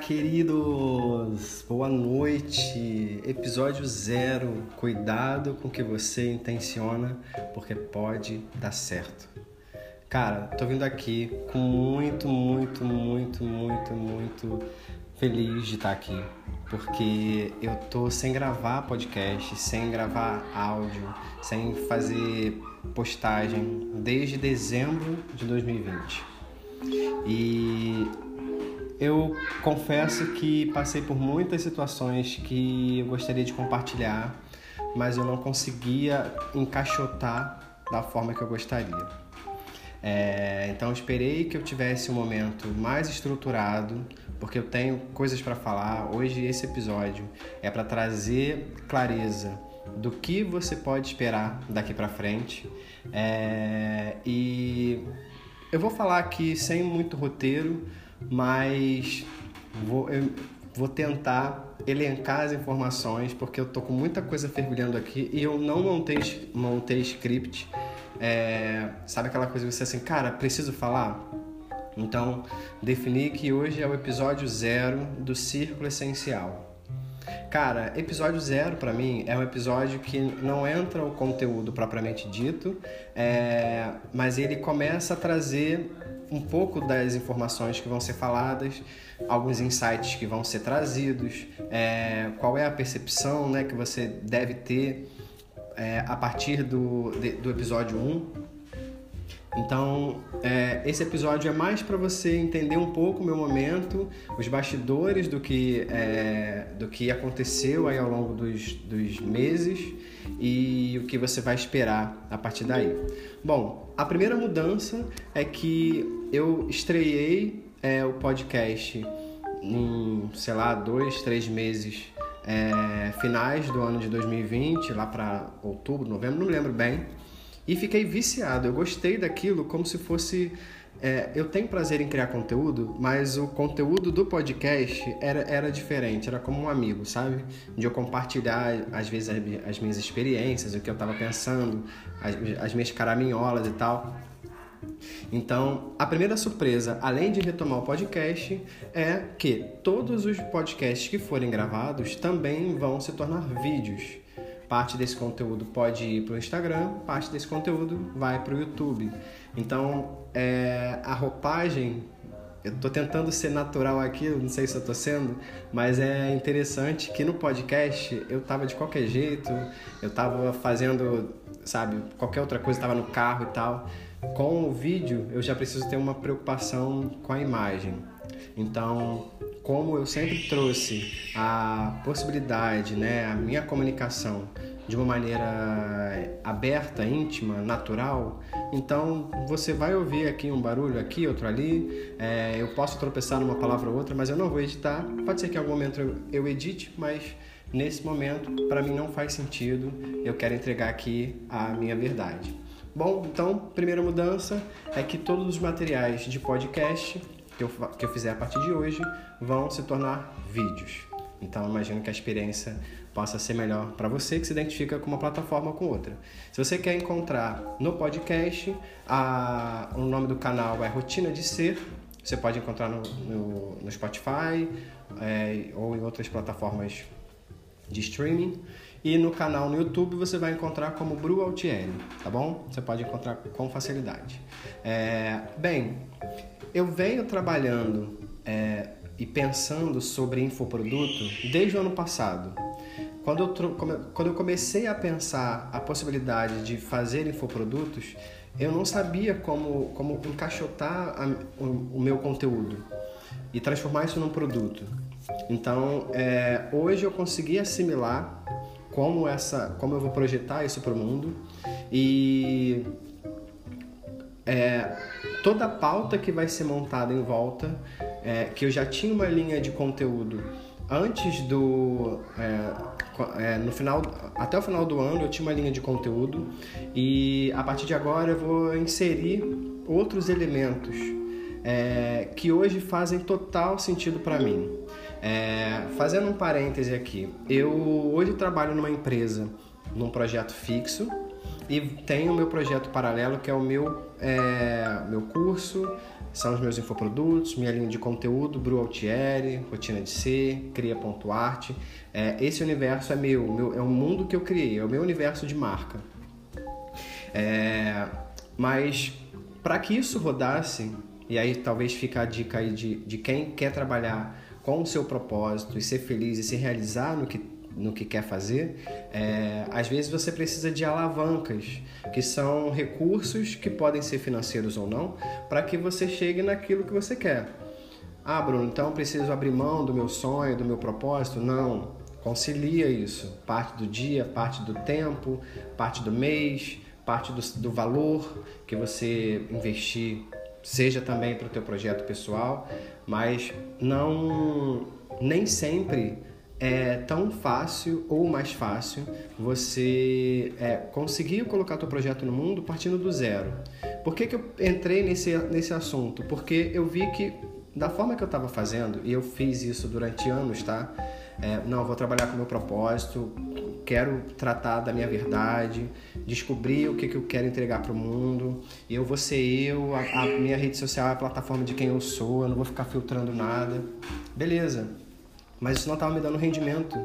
Queridos! Boa noite! Episódio zero. Cuidado com o que você intenciona, porque pode dar certo. Cara, tô vindo aqui com muito, muito, muito, muito, muito feliz de estar aqui, porque eu tô sem gravar podcast, sem gravar áudio, sem fazer postagem desde dezembro de 2020. E eu confesso que passei por muitas situações que eu gostaria de compartilhar, mas eu não conseguia encaixotar da forma que eu gostaria. É, então esperei que eu tivesse um momento mais estruturado, porque eu tenho coisas para falar. Hoje esse episódio é para trazer clareza do que você pode esperar daqui para frente. É, e eu vou falar aqui sem muito roteiro mas vou, eu vou tentar elencar as informações porque eu tô com muita coisa fervilhando aqui e eu não montei, montei script. É, sabe aquela coisa que você assim, cara, preciso falar? Então, defini que hoje é o episódio zero do Círculo Essencial. Cara, episódio zero para mim é um episódio que não entra o conteúdo propriamente dito, é, mas ele começa a trazer um pouco das informações que vão ser faladas, alguns insights que vão ser trazidos, é, qual é a percepção né, que você deve ter é, a partir do, de, do episódio 1. Então, é, esse episódio é mais para você entender um pouco o meu momento, os bastidores do que, é, do que aconteceu aí ao longo dos, dos meses e o que você vai esperar a partir daí. Bom, a primeira mudança é que eu estreiei é, o podcast em, sei lá, dois, três meses é, finais do ano de 2020, lá para outubro, novembro, não lembro bem, e fiquei viciado. Eu gostei daquilo como se fosse é, eu tenho prazer em criar conteúdo, mas o conteúdo do podcast era, era diferente, era como um amigo, sabe? De eu compartilhar, às vezes, as, as minhas experiências, o que eu estava pensando, as, as minhas caraminholas e tal. Então, a primeira surpresa, além de retomar o podcast, é que todos os podcasts que forem gravados também vão se tornar vídeos. Parte desse conteúdo pode ir para o Instagram, parte desse conteúdo vai para o YouTube. Então, é, a roupagem, eu estou tentando ser natural aqui, não sei se eu estou sendo, mas é interessante que no podcast eu estava de qualquer jeito, eu estava fazendo, sabe, qualquer outra coisa, estava no carro e tal. Com o vídeo, eu já preciso ter uma preocupação com a imagem. Então, como eu sempre trouxe a possibilidade, né, a minha comunicação de uma maneira aberta, íntima, natural, então você vai ouvir aqui um barulho aqui, outro ali. É, eu posso tropeçar numa palavra ou outra, mas eu não vou editar. Pode ser que em algum momento eu, eu edite, mas nesse momento para mim não faz sentido. Eu quero entregar aqui a minha verdade. Bom, então, primeira mudança é que todos os materiais de podcast que eu, que eu fizer a partir de hoje vão se tornar vídeos. Então, imagino que a experiência possa ser melhor para você que se identifica com uma plataforma ou com outra. Se você quer encontrar no podcast, a, o nome do canal é Rotina de Ser. Você pode encontrar no, no, no Spotify é, ou em outras plataformas de streaming. E no canal no YouTube você vai encontrar como Bru Altieri, tá bom? Você pode encontrar com facilidade. É, bem, eu venho trabalhando é, e pensando sobre infoproduto desde o ano passado. Quando eu, quando eu comecei a pensar a possibilidade de fazer infoprodutos, eu não sabia como, como encaixotar a, o, o, meu conteúdo e transformar isso num produto. Então, é, hoje eu consegui assimilar como, essa, como eu vou projetar isso para o mundo e é, toda a pauta que vai ser montada em volta, é, que eu já tinha uma linha de conteúdo antes do é, é, no final até o final do ano eu tinha uma linha de conteúdo e a partir de agora eu vou inserir outros elementos é, que hoje fazem total sentido para mim. É, fazendo um parêntese aqui, eu hoje trabalho numa empresa, num projeto fixo e tenho o meu projeto paralelo que é o meu, é, meu curso, são os meus infoprodutos, minha linha de conteúdo, Bru Altieri, Rotina de Ser, Cria.art. É, esse universo é meu, meu, é um mundo que eu criei, é o meu universo de marca. É, mas para que isso rodasse, e aí talvez fica a dica aí de, de quem quer trabalhar com o seu propósito e ser feliz e se realizar no que no que quer fazer, é, às vezes você precisa de alavancas, que são recursos que podem ser financeiros ou não, para que você chegue naquilo que você quer. Ah, Bruno, então preciso abrir mão do meu sonho, do meu propósito? Não. Concilia isso. Parte do dia, parte do tempo, parte do mês, parte do, do valor que você investir, seja também para o teu projeto pessoal, mas não nem sempre é tão fácil ou mais fácil você é, conseguir colocar teu projeto no mundo partindo do zero. Por que, que eu entrei nesse, nesse assunto? Porque eu vi que da forma que eu estava fazendo, e eu fiz isso durante anos, tá? É, não, vou trabalhar com o meu propósito, quero tratar da minha verdade, descobrir o que, que eu quero entregar para o mundo. Eu vou ser eu, a, a minha rede social é a plataforma de quem eu sou, eu não vou ficar filtrando nada. Beleza, mas isso não estava me dando rendimento,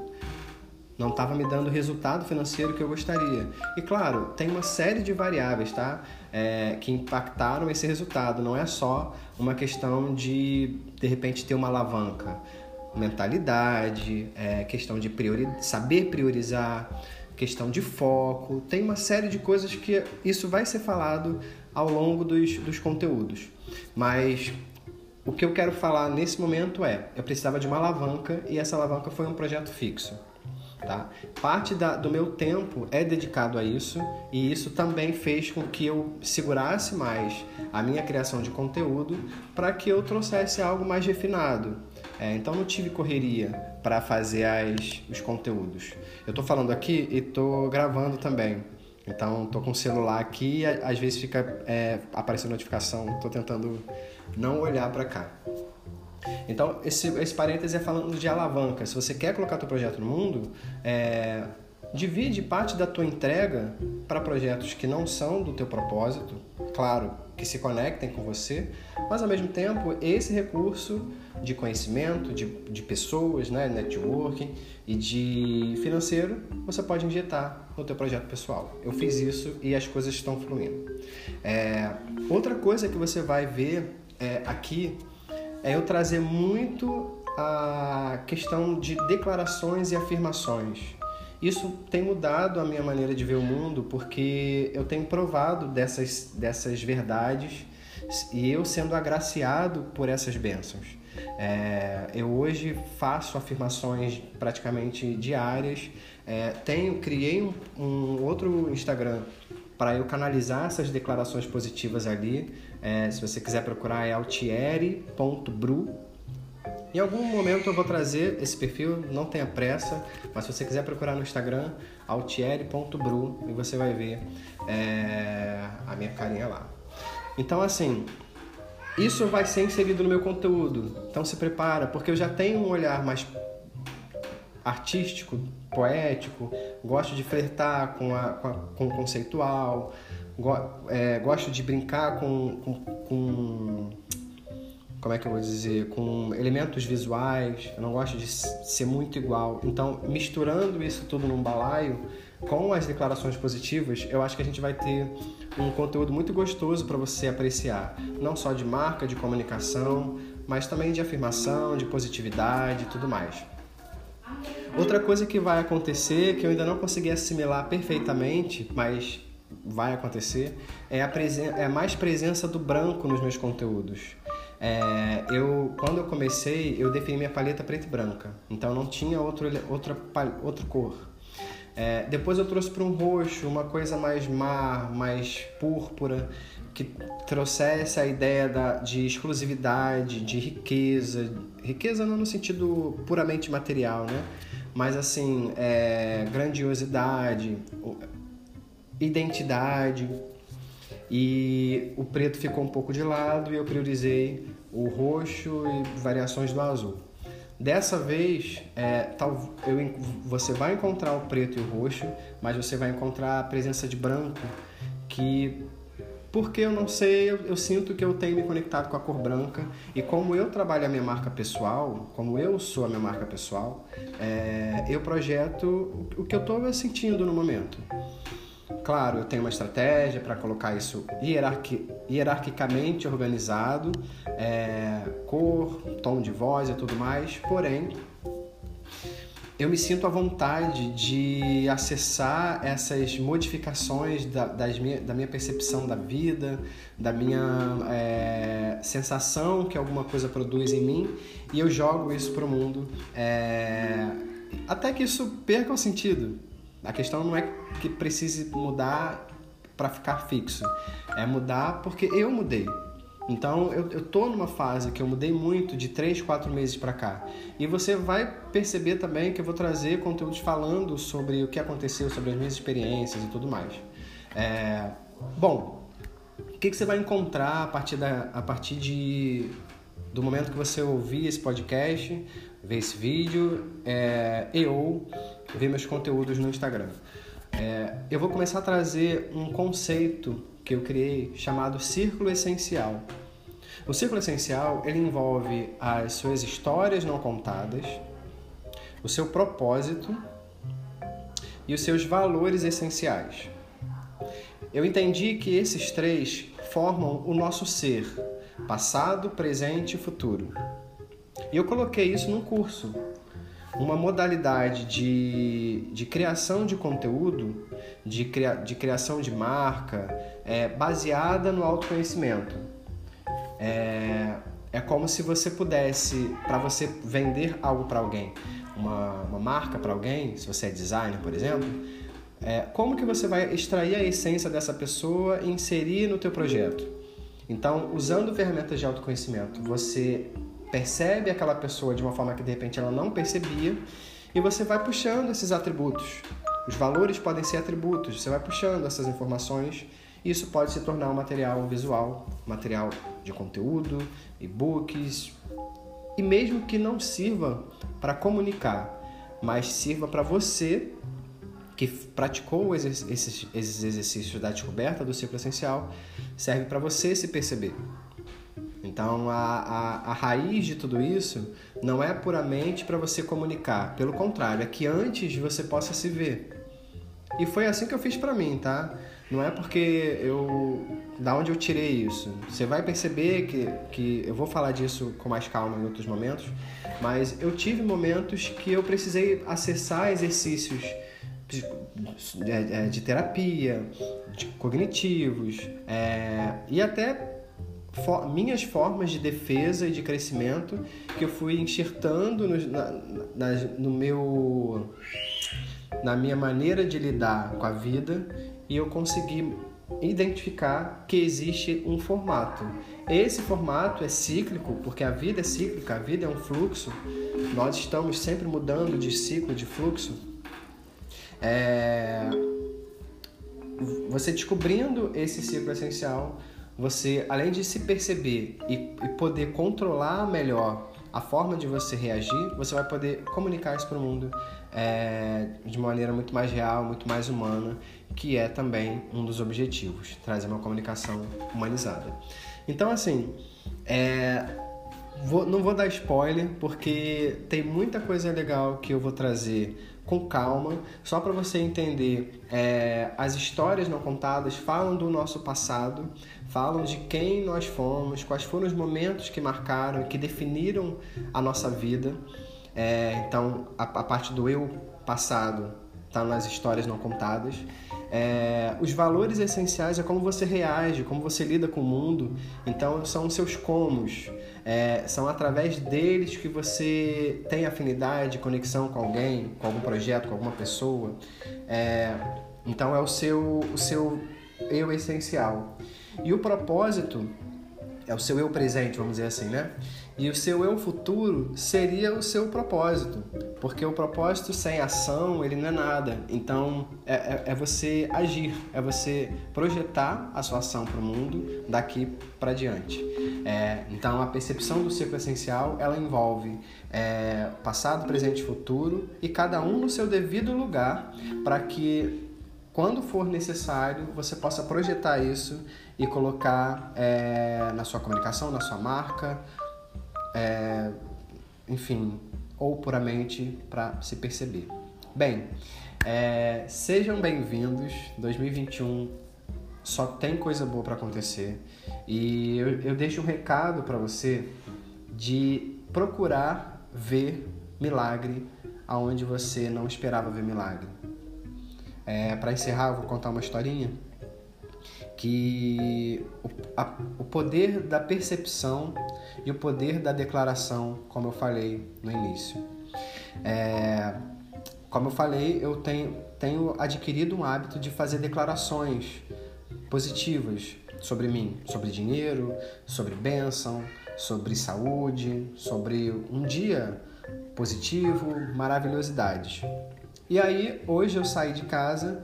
não estava me dando o resultado financeiro que eu gostaria. E claro, tem uma série de variáveis, tá? É, que impactaram esse resultado. Não é só uma questão de de repente ter uma alavanca, mentalidade, é, questão de priori saber priorizar, questão de foco. Tem uma série de coisas que isso vai ser falado ao longo dos, dos conteúdos. Mas o que eu quero falar nesse momento é, eu precisava de uma alavanca e essa alavanca foi um projeto fixo. Tá? Parte da, do meu tempo é dedicado a isso e isso também fez com que eu segurasse mais a minha criação de conteúdo para que eu trouxesse algo mais refinado. É, então não tive correria para fazer as, os conteúdos. Eu estou falando aqui e estou gravando também. Então estou com o celular aqui e às vezes fica é, aparecendo notificação. Estou tentando não olhar para cá. Então, esse, esse parêntese é falando de alavanca. Se você quer colocar teu projeto no mundo, é, divide parte da tua entrega para projetos que não são do teu propósito, claro, que se conectem com você, mas ao mesmo tempo esse recurso de conhecimento, de, de pessoas, né, networking e de financeiro, você pode injetar no teu projeto pessoal. Eu fiz isso e as coisas estão fluindo. É, outra coisa que você vai ver é, aqui é eu trazer muito a questão de declarações e afirmações. Isso tem mudado a minha maneira de ver o mundo porque eu tenho provado dessas, dessas verdades e eu sendo agraciado por essas bênçãos. É, eu hoje faço afirmações praticamente diárias. É, tenho, criei um, um outro Instagram para eu canalizar essas declarações positivas ali. É, se você quiser procurar é altieri.bru. Em algum momento eu vou trazer esse perfil, não tenha pressa, mas se você quiser procurar no Instagram, altieri.bru e você vai ver é, a minha carinha lá. Então assim, isso vai ser inserido no meu conteúdo. Então se prepara, porque eu já tenho um olhar mais artístico, poético, gosto de flertar com, a, com, a, com o conceitual, go, é, gosto de brincar com, com, com, Como é que eu vou dizer? Com elementos visuais, eu não gosto de ser muito igual. Então, misturando isso tudo num balaio, com as declarações positivas, eu acho que a gente vai ter um conteúdo muito gostoso para você apreciar, não só de marca, de comunicação, mas também de afirmação, de positividade e tudo mais. Outra coisa que vai acontecer, que eu ainda não consegui assimilar perfeitamente, mas vai acontecer, é a, presen é mais presença do branco nos meus conteúdos. É, eu, quando eu comecei, eu defini minha paleta preta e branca, então não tinha outro, outra, outra cor. É, depois eu trouxe para um roxo, uma coisa mais mar, mais púrpura, que trouxesse a ideia da, de exclusividade, de riqueza, riqueza não no sentido puramente material, né? Mas assim, é, grandiosidade, identidade. E o preto ficou um pouco de lado e eu priorizei o roxo e variações do azul. Dessa vez, é, tal, eu, você vai encontrar o preto e o roxo, mas você vai encontrar a presença de branco, que porque eu não sei, eu, eu, sinto que eu tenho me conectado com a cor branca e como eu trabalho a minha marca pessoal, como eu sou a minha marca pessoal, é, eu projeto o que eu estou sentindo no momento. Claro, eu tenho uma estratégia para colocar isso hierarqui, hierarquicamente organizado, é, cor, tom de voz e tudo mais, porém eu me sinto à vontade de acessar essas modificações da, das minha, da minha percepção da vida, da minha é, sensação que alguma coisa produz em mim e eu jogo isso para o mundo é, até que isso perca o sentido. A questão não é que precise mudar para ficar fixo, é mudar porque eu mudei. Então eu, eu tô numa fase que eu mudei muito de 3, 4 meses para cá. E você vai perceber também que eu vou trazer conteúdos falando sobre o que aconteceu, sobre as minhas experiências e tudo mais. É, bom, o que, que você vai encontrar a partir, da, a partir de, do momento que você ouvir esse podcast, ver esse vídeo é, e ou ver meus conteúdos no Instagram? É, eu vou começar a trazer um conceito que eu criei chamado círculo essencial. O círculo essencial ele envolve as suas histórias não contadas, o seu propósito e os seus valores essenciais. Eu entendi que esses três formam o nosso ser, passado, presente e futuro. E eu coloquei isso num curso, uma modalidade de, de criação de conteúdo, de, cria, de criação de marca, é, baseada no autoconhecimento. É, é como se você pudesse, para você vender algo para alguém, uma, uma marca para alguém, se você é designer, por exemplo, é, como que você vai extrair a essência dessa pessoa e inserir no teu projeto? Então, usando ferramentas de autoconhecimento, você percebe aquela pessoa de uma forma que de repente ela não percebia e você vai puxando esses atributos. Os valores podem ser atributos, você vai puxando essas informações e isso pode se tornar um material visual, material de conteúdo, e-books, e mesmo que não sirva para comunicar, mas sirva para você que praticou esses, exercícios da descoberta do ciclo essencial, serve para você se perceber. Então, a, a, a raiz de tudo isso não é puramente para você comunicar, pelo contrário, é que antes você possa se ver. E foi assim que eu fiz para mim, tá? Não é porque eu. Da onde eu tirei isso. Você vai perceber que, que eu vou falar disso com mais calma em outros momentos, mas eu tive momentos que eu precisei acessar exercícios de, de, de terapia, de cognitivos, é, e até for, minhas formas de defesa e de crescimento que eu fui enxertando no, na, na, no meu na minha maneira de lidar com a vida e eu consegui identificar que existe um formato. Esse formato é cíclico, porque a vida é cíclica, a vida é um fluxo. Nós estamos sempre mudando de ciclo, de fluxo. É... Você descobrindo esse ciclo essencial, você, além de se perceber e, e poder controlar melhor a forma de você reagir, você vai poder comunicar isso para o mundo é, de maneira muito mais real, muito mais humana, que é também um dos objetivos, trazer uma comunicação humanizada. Então, assim, é, vou, não vou dar spoiler, porque tem muita coisa legal que eu vou trazer com calma, só para você entender. É, as histórias não contadas falam do nosso passado, falam de quem nós fomos, quais foram os momentos que marcaram, que definiram a nossa vida. É, então, a, a, parte do eu passado está nas histórias não contadas. É, os valores essenciais é como você reage, como você lida com o mundo. Então, são seus comos. É, são através deles que você tem afinidade, conexão com alguém, com algum projeto, com alguma pessoa. É, então, é o seu, o seu eu essencial. E o propósito é o seu eu presente, vamos dizer assim, né? E o seu eu futuro seria o seu propósito, porque o propósito sem ação ele não é nada. Então é, é, é você agir, é você projetar a sua ação para o mundo daqui para diante. É, então a percepção do ciclo essencial ela envolve é, passado, presente e futuro e cada um no seu devido lugar para que quando for necessário, você possa projetar isso e colocar é, na sua comunicação, na sua marca, é, enfim, ou puramente para se perceber. Bem, é, sejam bem-vindos. 2021 só tem coisa boa para acontecer e eu, eu deixo um recado para você de procurar ver milagre aonde você não esperava ver milagre. É, para encerrar, eu vou contar uma historinha que o, a, o poder da percepção e o poder da declaração, como eu falei no início. É, como eu falei, eu tenho, tenho adquirido um hábito de fazer declarações positivas sobre mim, sobre dinheiro, sobre bênção, sobre saúde, sobre um dia positivo, maravilhosidades. E aí, hoje eu saí de casa,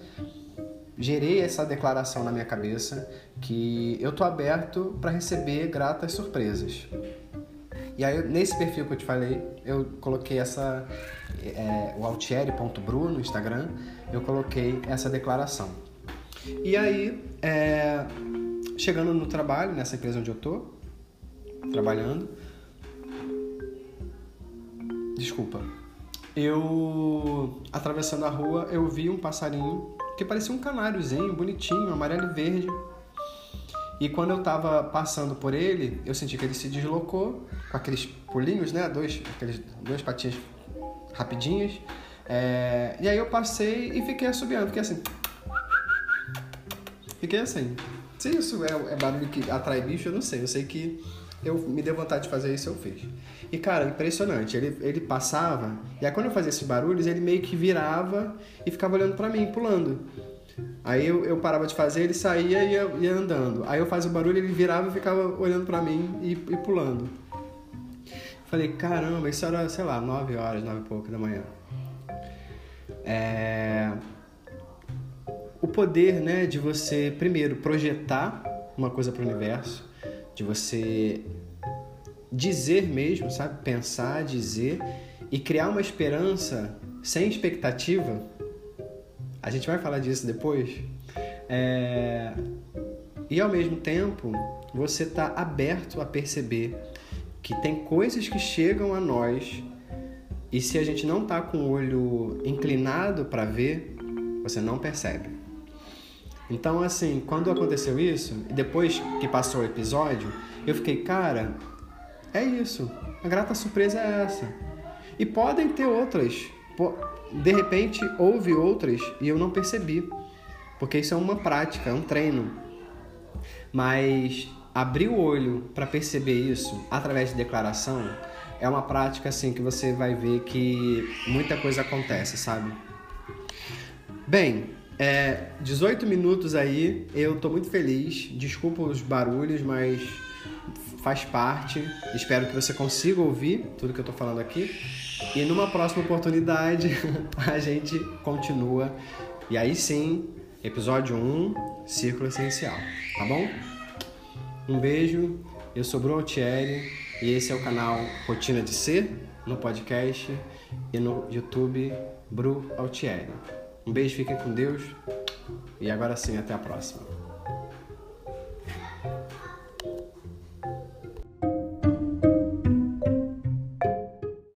gerei essa declaração na minha cabeça que eu tô aberto para receber gratas surpresas. E aí, nesse perfil que eu te falei, eu coloquei essa, é, o altieri.bru no Instagram, eu coloquei essa declaração. E aí, é, chegando no trabalho, nessa empresa onde eu tô, trabalhando, desculpa, eu atravessando a rua, eu vi um passarinho que parecia um canáriozinho, bonitinho, amarelo e verde. E quando eu tava passando por ele, eu senti que ele se deslocou com aqueles pulinhos, né? Dois, aqueles dois patinhas rapidinhas. É... E aí eu passei e fiquei assobiando, fiquei assim. Fiquei assim. Se isso é, é barulho que atrai bicho, eu não sei. Eu sei que eu me deu vontade de fazer isso, eu fiz. E, cara, impressionante. Ele, ele passava, e aí quando eu fazia esses barulhos, ele meio que virava e ficava olhando para mim, pulando. Aí eu, eu parava de fazer, ele saía e ia, ia andando. Aí eu fazia o barulho, ele virava e ficava olhando para mim e, e pulando. Falei, caramba, isso era, sei lá, nove horas, nove e pouco da manhã. É... O poder, né, de você, primeiro, projetar uma coisa para o universo, de você dizer mesmo, sabe? Pensar, dizer e criar uma esperança sem expectativa. A gente vai falar disso depois. É... E ao mesmo tempo, você está aberto a perceber que tem coisas que chegam a nós e se a gente não está com o olho inclinado para ver, você não percebe. Então, assim, quando aconteceu isso, depois que passou o episódio, eu fiquei, cara, é isso. A grata surpresa é essa. E podem ter outras. De repente, houve outras e eu não percebi. Porque isso é uma prática, é um treino. Mas abrir o olho para perceber isso através de declaração é uma prática assim que você vai ver que muita coisa acontece, sabe? Bem, é, 18 minutos aí, eu tô muito feliz. Desculpa os barulhos, mas faz parte. Espero que você consiga ouvir tudo que eu estou falando aqui. E numa próxima oportunidade a gente continua. E aí sim, episódio 1, Círculo Essencial. Tá bom? Um beijo, eu sou Bruno Altieri e esse é o canal Rotina de Ser no podcast e no YouTube Bru Altieri. Um beijo, fiquem com Deus e agora sim, até a próxima.